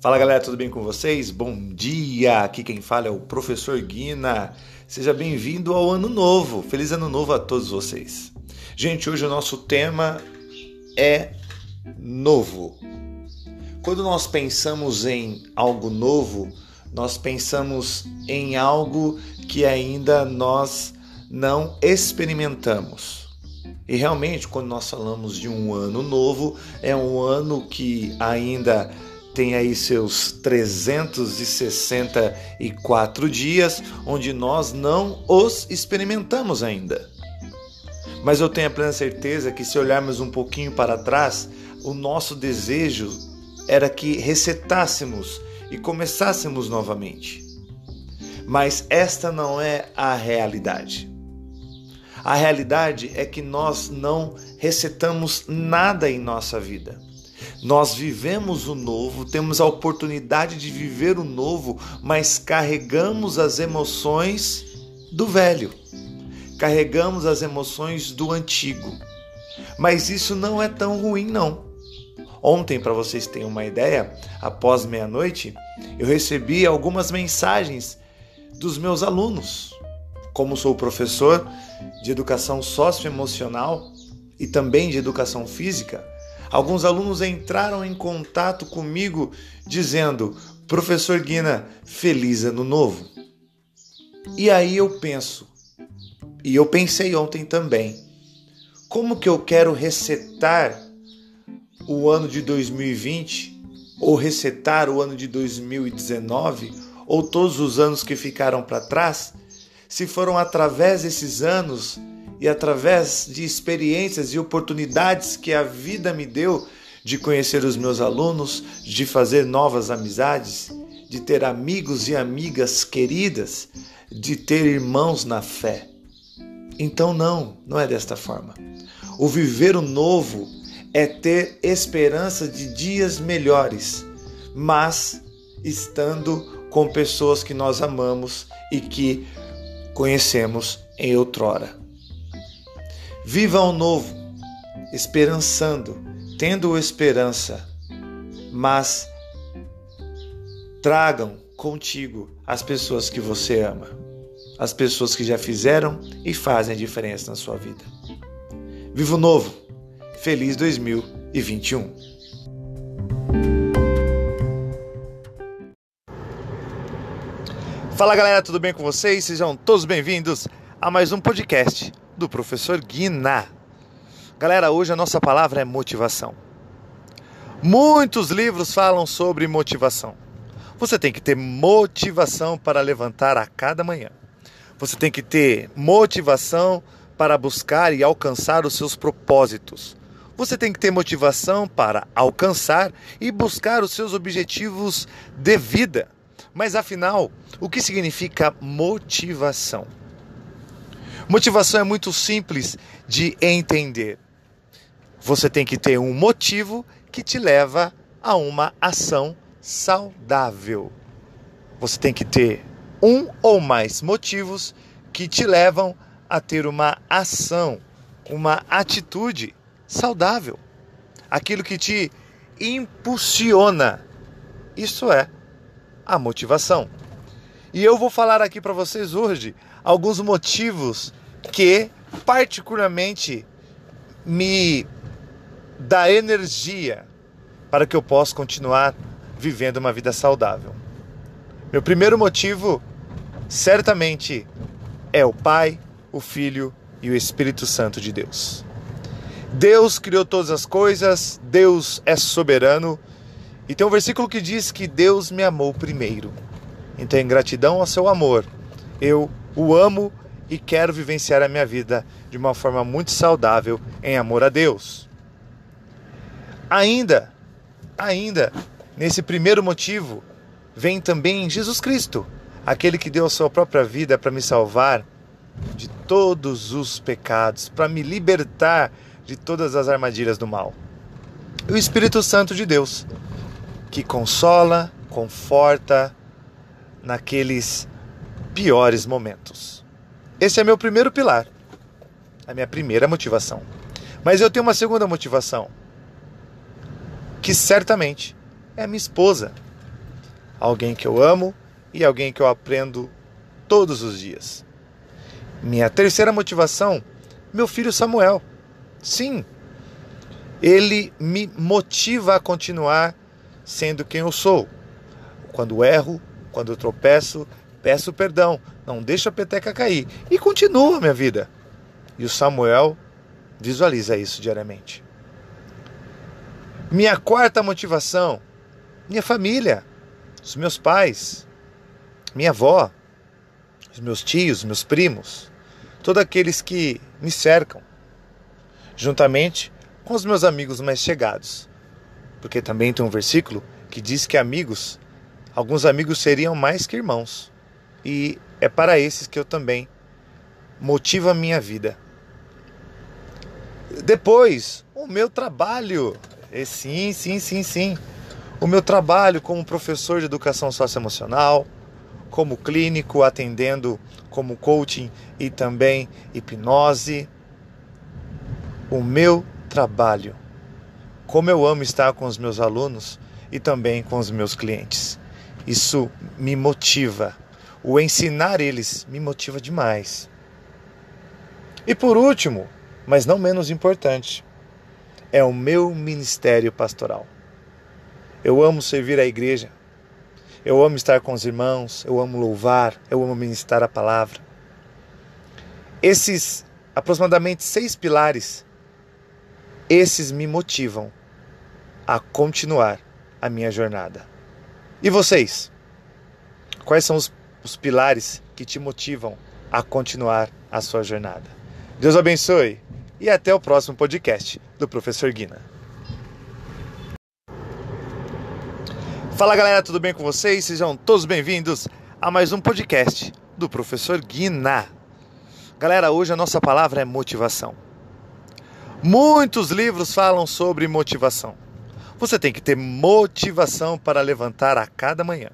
Fala galera, tudo bem com vocês? Bom dia! Aqui quem fala é o professor Guina. Seja bem-vindo ao ano novo. Feliz ano novo a todos vocês. Gente, hoje o nosso tema é novo. Quando nós pensamos em algo novo, nós pensamos em algo que ainda nós não experimentamos. E realmente, quando nós falamos de um ano novo, é um ano que ainda tem aí seus 364 dias onde nós não os experimentamos ainda. Mas eu tenho a plena certeza que se olharmos um pouquinho para trás, o nosso desejo era que resetássemos e começássemos novamente. Mas esta não é a realidade. A realidade é que nós não resetamos nada em nossa vida. Nós vivemos o novo, temos a oportunidade de viver o novo, mas carregamos as emoções do velho, carregamos as emoções do antigo. Mas isso não é tão ruim, não. Ontem, para vocês terem uma ideia, após meia-noite, eu recebi algumas mensagens dos meus alunos. Como sou professor de educação socioemocional e também de educação física, Alguns alunos entraram em contato comigo dizendo: Professor Guina, feliz ano novo. E aí eu penso, e eu pensei ontem também, como que eu quero resetar o ano de 2020 ou resetar o ano de 2019 ou todos os anos que ficaram para trás, se foram através desses anos e através de experiências e oportunidades que a vida me deu de conhecer os meus alunos, de fazer novas amizades, de ter amigos e amigas queridas, de ter irmãos na fé. Então, não, não é desta forma. O viver o novo é ter esperança de dias melhores, mas estando com pessoas que nós amamos e que conhecemos em outrora. Viva o novo, esperançando, tendo esperança, mas tragam contigo as pessoas que você ama, as pessoas que já fizeram e fazem diferença na sua vida. Viva o novo, feliz 2021. Fala galera, tudo bem com vocês? Sejam todos bem-vindos a mais um podcast do professor Guiná. Galera, hoje a nossa palavra é motivação. Muitos livros falam sobre motivação. Você tem que ter motivação para levantar a cada manhã. Você tem que ter motivação para buscar e alcançar os seus propósitos. Você tem que ter motivação para alcançar e buscar os seus objetivos de vida. Mas afinal, o que significa motivação? Motivação é muito simples de entender. Você tem que ter um motivo que te leva a uma ação saudável. Você tem que ter um ou mais motivos que te levam a ter uma ação, uma atitude saudável. Aquilo que te impulsiona. Isso é a motivação. E eu vou falar aqui para vocês hoje alguns motivos que particularmente me dá energia para que eu possa continuar vivendo uma vida saudável. Meu primeiro motivo, certamente, é o Pai, o Filho e o Espírito Santo de Deus. Deus criou todas as coisas, Deus é soberano. E tem um versículo que diz que Deus me amou primeiro. Então, em gratidão ao seu amor, eu o amo e quero vivenciar a minha vida de uma forma muito saudável em amor a Deus. Ainda, ainda, nesse primeiro motivo, vem também Jesus Cristo, aquele que deu a sua própria vida para me salvar de todos os pecados, para me libertar de todas as armadilhas do mal. E o Espírito Santo de Deus, que consola, conforta naqueles piores momentos. Esse é meu primeiro pilar, a minha primeira motivação. Mas eu tenho uma segunda motivação, que certamente é minha esposa, alguém que eu amo e alguém que eu aprendo todos os dias. Minha terceira motivação, meu filho Samuel. Sim, ele me motiva a continuar sendo quem eu sou. Quando erro, quando eu tropeço, peço perdão, não deixo a peteca cair e continua a minha vida. E o Samuel visualiza isso diariamente. Minha quarta motivação, minha família, os meus pais, minha avó, os meus tios, meus primos, todos aqueles que me cercam, juntamente com os meus amigos mais chegados. Porque também tem um versículo que diz que amigos, alguns amigos seriam mais que irmãos. E é para esses que eu também motivo a minha vida. Depois, o meu trabalho. E sim, sim, sim, sim. O meu trabalho como professor de educação socioemocional, como clínico, atendendo como coaching e também hipnose. O meu trabalho. Como eu amo estar com os meus alunos e também com os meus clientes. Isso me motiva. O ensinar eles me motiva demais. E por último, mas não menos importante, é o meu ministério pastoral. Eu amo servir a igreja. Eu amo estar com os irmãos, eu amo louvar, eu amo ministrar a palavra. Esses aproximadamente seis pilares, esses me motivam a continuar a minha jornada. E vocês? Quais são os, os pilares que te motivam a continuar a sua jornada? Deus abençoe e até o próximo podcast do Professor Guina. Fala galera, tudo bem com vocês? Sejam todos bem-vindos a mais um podcast do Professor Guina. Galera, hoje a nossa palavra é motivação. Muitos livros falam sobre motivação. Você tem que ter motivação para levantar a cada manhã.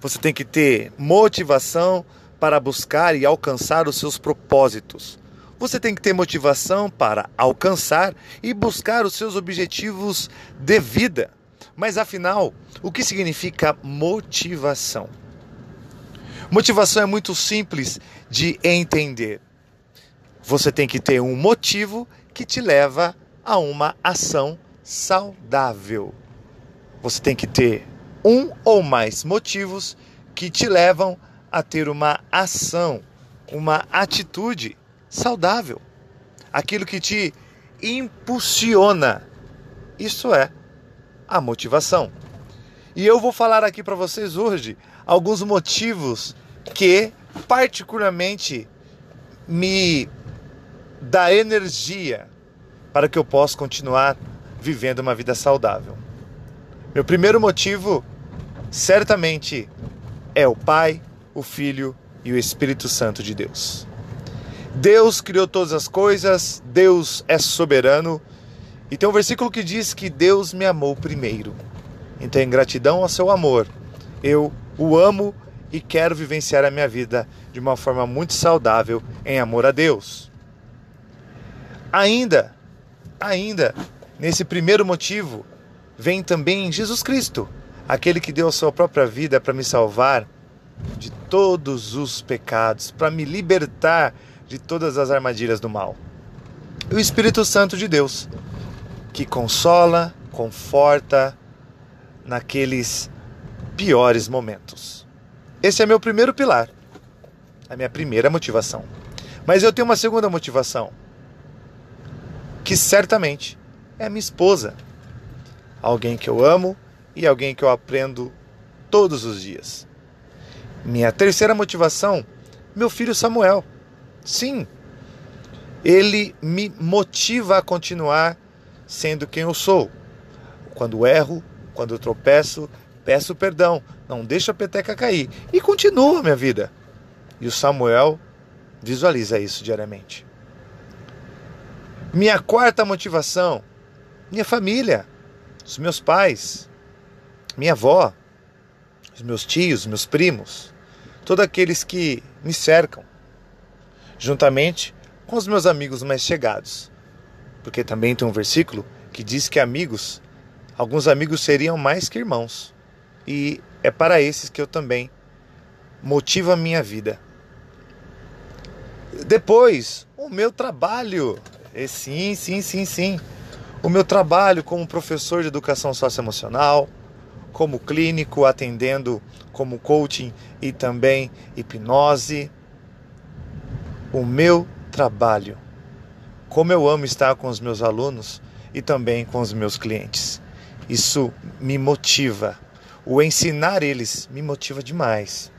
Você tem que ter motivação para buscar e alcançar os seus propósitos. Você tem que ter motivação para alcançar e buscar os seus objetivos de vida. Mas afinal, o que significa motivação? Motivação é muito simples de entender. Você tem que ter um motivo que te leva a uma ação saudável. Você tem que ter um ou mais motivos que te levam a ter uma ação, uma atitude saudável. Aquilo que te impulsiona. Isso é a motivação. E eu vou falar aqui para vocês hoje alguns motivos que particularmente me dá energia para que eu possa continuar vivendo uma vida saudável. Meu primeiro motivo certamente é o Pai, o Filho e o Espírito Santo de Deus. Deus criou todas as coisas, Deus é soberano e tem um versículo que diz que Deus me amou primeiro. Então, em gratidão ao seu amor, eu o amo e quero vivenciar a minha vida de uma forma muito saudável em amor a Deus. Ainda, ainda, nesse primeiro motivo, vem também Jesus Cristo, aquele que deu a sua própria vida para me salvar de todos os pecados, para me libertar de todas as armadilhas do mal. E o Espírito Santo de Deus, que consola, conforta naqueles piores momentos. Esse é meu primeiro pilar, a minha primeira motivação. Mas eu tenho uma segunda motivação, que certamente é minha esposa, alguém que eu amo e alguém que eu aprendo todos os dias. Minha terceira motivação, meu filho Samuel. Sim, ele me motiva a continuar sendo quem eu sou. Quando erro, quando tropeço, peço perdão, não deixo a peteca cair e continuo a minha vida. E o Samuel visualiza isso diariamente. Minha quarta motivação, minha família, os meus pais, minha avó, os meus tios, meus primos, todos aqueles que me cercam, juntamente com os meus amigos mais chegados porque também tem um versículo que diz que amigos, alguns amigos seriam mais que irmãos. E é para esses que eu também motivo a minha vida. Depois, o meu trabalho. E sim, sim, sim, sim. O meu trabalho como professor de educação socioemocional, como clínico, atendendo como coaching e também hipnose. O meu trabalho. Como eu amo estar com os meus alunos e também com os meus clientes. Isso me motiva. O ensinar eles me motiva demais.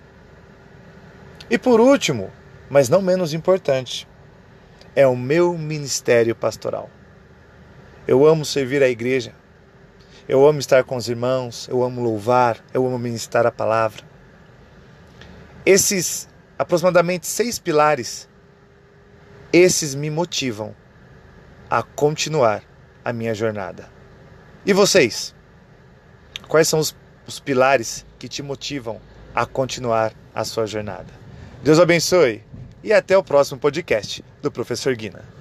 E por último, mas não menos importante, é o meu ministério pastoral. Eu amo servir a igreja. Eu amo estar com os irmãos, eu amo louvar, eu amo ministrar a palavra. Esses aproximadamente seis pilares, esses me motivam a continuar a minha jornada. E vocês? Quais são os, os pilares que te motivam a continuar a sua jornada? Deus abençoe e até o próximo podcast do Professor Guina.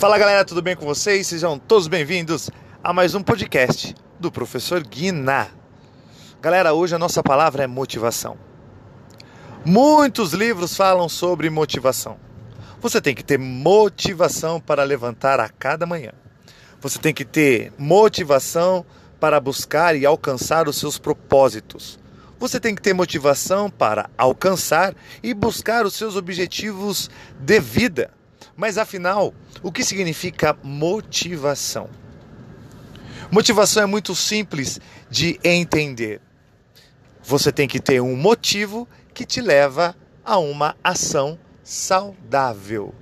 Fala galera, tudo bem com vocês? Sejam todos bem-vindos a mais um podcast do Professor Guina. Galera, hoje a nossa palavra é motivação. Muitos livros falam sobre motivação. Você tem que ter motivação para levantar a cada manhã. Você tem que ter motivação para buscar e alcançar os seus propósitos. Você tem que ter motivação para alcançar e buscar os seus objetivos de vida. Mas afinal, o que significa motivação? Motivação é muito simples de entender. Você tem que ter um motivo que te leva a uma ação saudável.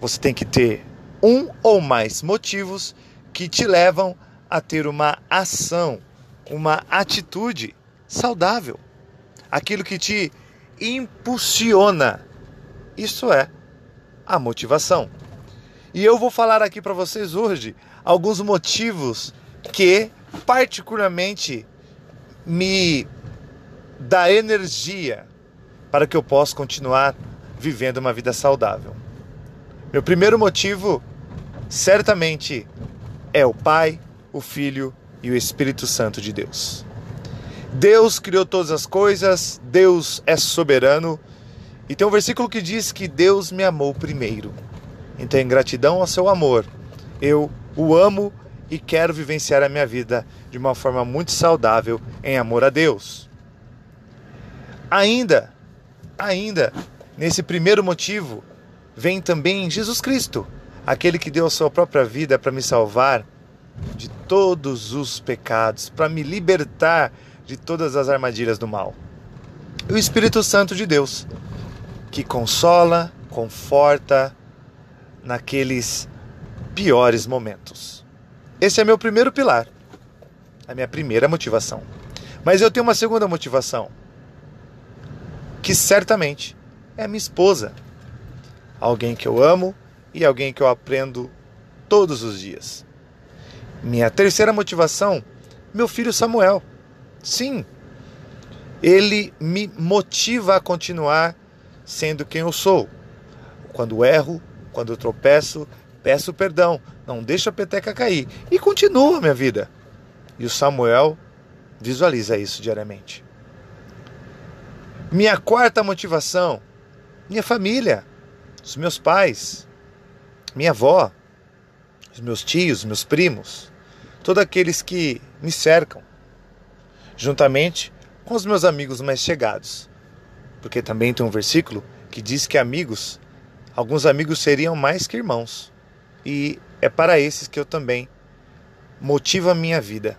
Você tem que ter um ou mais motivos que te levam a ter uma ação, uma atitude saudável. Aquilo que te impulsiona. Isso é a motivação. E eu vou falar aqui para vocês hoje alguns motivos que particularmente me dá energia para que eu possa continuar vivendo uma vida saudável. Meu primeiro motivo, certamente, é o Pai, o Filho e o Espírito Santo de Deus. Deus criou todas as coisas, Deus é soberano. E tem um versículo que diz que Deus me amou primeiro. Então, em gratidão ao seu amor, eu o amo e quero vivenciar a minha vida de uma forma muito saudável em amor a Deus. Ainda, ainda, Nesse primeiro motivo, vem também Jesus Cristo, aquele que deu a sua própria vida para me salvar de todos os pecados, para me libertar de todas as armadilhas do mal. E o Espírito Santo de Deus, que consola, conforta naqueles piores momentos. Esse é meu primeiro pilar, a minha primeira motivação. Mas eu tenho uma segunda motivação, que certamente é minha esposa. Alguém que eu amo e alguém que eu aprendo todos os dias. Minha terceira motivação, meu filho Samuel. Sim, ele me motiva a continuar sendo quem eu sou. Quando erro, quando tropeço, peço perdão, não deixo a peteca cair e continuo a minha vida. E o Samuel visualiza isso diariamente. Minha quarta motivação, minha família, os meus pais, minha avó, os meus tios, meus primos, todos aqueles que me cercam, juntamente com os meus amigos mais chegados. Porque também tem um versículo que diz que amigos, alguns amigos seriam mais que irmãos. E é para esses que eu também motivo a minha vida.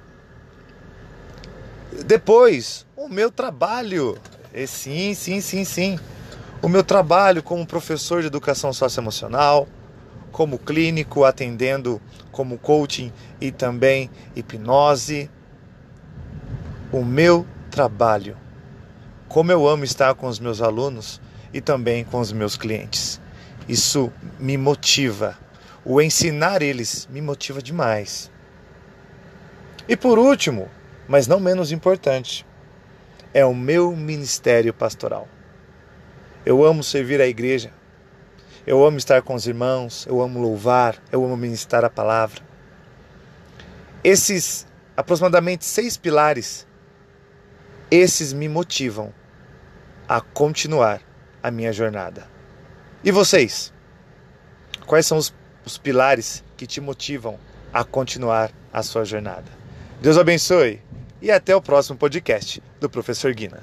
Depois, o meu trabalho. E sim, sim, sim, sim o meu trabalho como professor de educação socioemocional, como clínico, atendendo como coaching e também hipnose. O meu trabalho. Como eu amo estar com os meus alunos e também com os meus clientes. Isso me motiva. O ensinar eles me motiva demais. E por último, mas não menos importante, é o meu ministério pastoral. Eu amo servir a igreja. Eu amo estar com os irmãos, eu amo louvar, eu amo ministrar a palavra. Esses aproximadamente seis pilares. Esses me motivam a continuar a minha jornada. E vocês? Quais são os, os pilares que te motivam a continuar a sua jornada? Deus abençoe e até o próximo podcast do Professor Guina.